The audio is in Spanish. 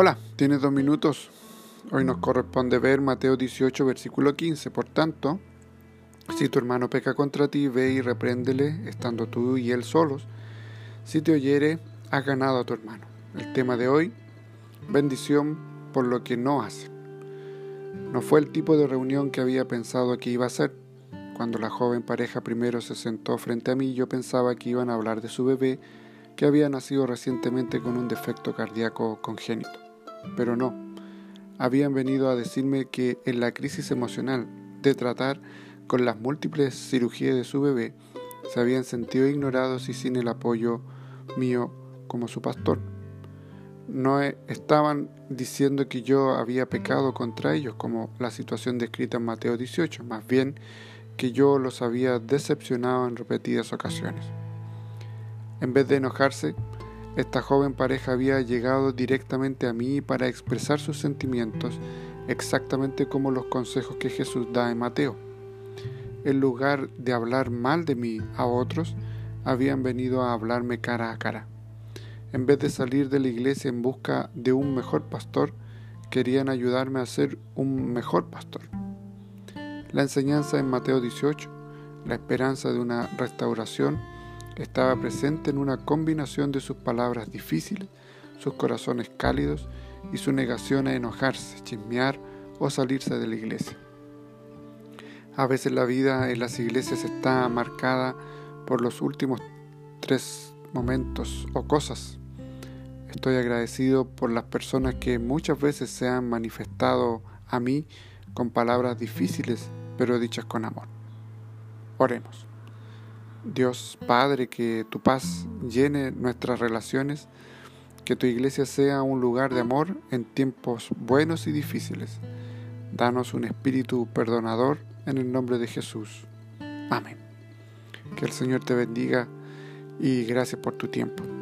Hola, tienes dos minutos. Hoy nos corresponde ver Mateo 18, versículo 15. Por tanto, si tu hermano peca contra ti, ve y repréndele, estando tú y él solos. Si te oyere, has ganado a tu hermano. El tema de hoy, bendición por lo que no hace. No fue el tipo de reunión que había pensado que iba a ser. Cuando la joven pareja primero se sentó frente a mí, yo pensaba que iban a hablar de su bebé que había nacido recientemente con un defecto cardíaco congénito pero no. Habían venido a decirme que en la crisis emocional de tratar con las múltiples cirugías de su bebé, se habían sentido ignorados y sin el apoyo mío como su pastor. No e, estaban diciendo que yo había pecado contra ellos, como la situación descrita en Mateo 18, más bien que yo los había decepcionado en repetidas ocasiones. En vez de enojarse, esta joven pareja había llegado directamente a mí para expresar sus sentimientos exactamente como los consejos que Jesús da en Mateo. En lugar de hablar mal de mí a otros, habían venido a hablarme cara a cara. En vez de salir de la iglesia en busca de un mejor pastor, querían ayudarme a ser un mejor pastor. La enseñanza en Mateo 18, la esperanza de una restauración, estaba presente en una combinación de sus palabras difíciles, sus corazones cálidos y su negación a enojarse, chismear o salirse de la iglesia. A veces la vida en las iglesias está marcada por los últimos tres momentos o cosas. Estoy agradecido por las personas que muchas veces se han manifestado a mí con palabras difíciles, pero dichas con amor. Oremos. Dios Padre, que tu paz llene nuestras relaciones, que tu iglesia sea un lugar de amor en tiempos buenos y difíciles. Danos un espíritu perdonador en el nombre de Jesús. Amén. Que el Señor te bendiga y gracias por tu tiempo.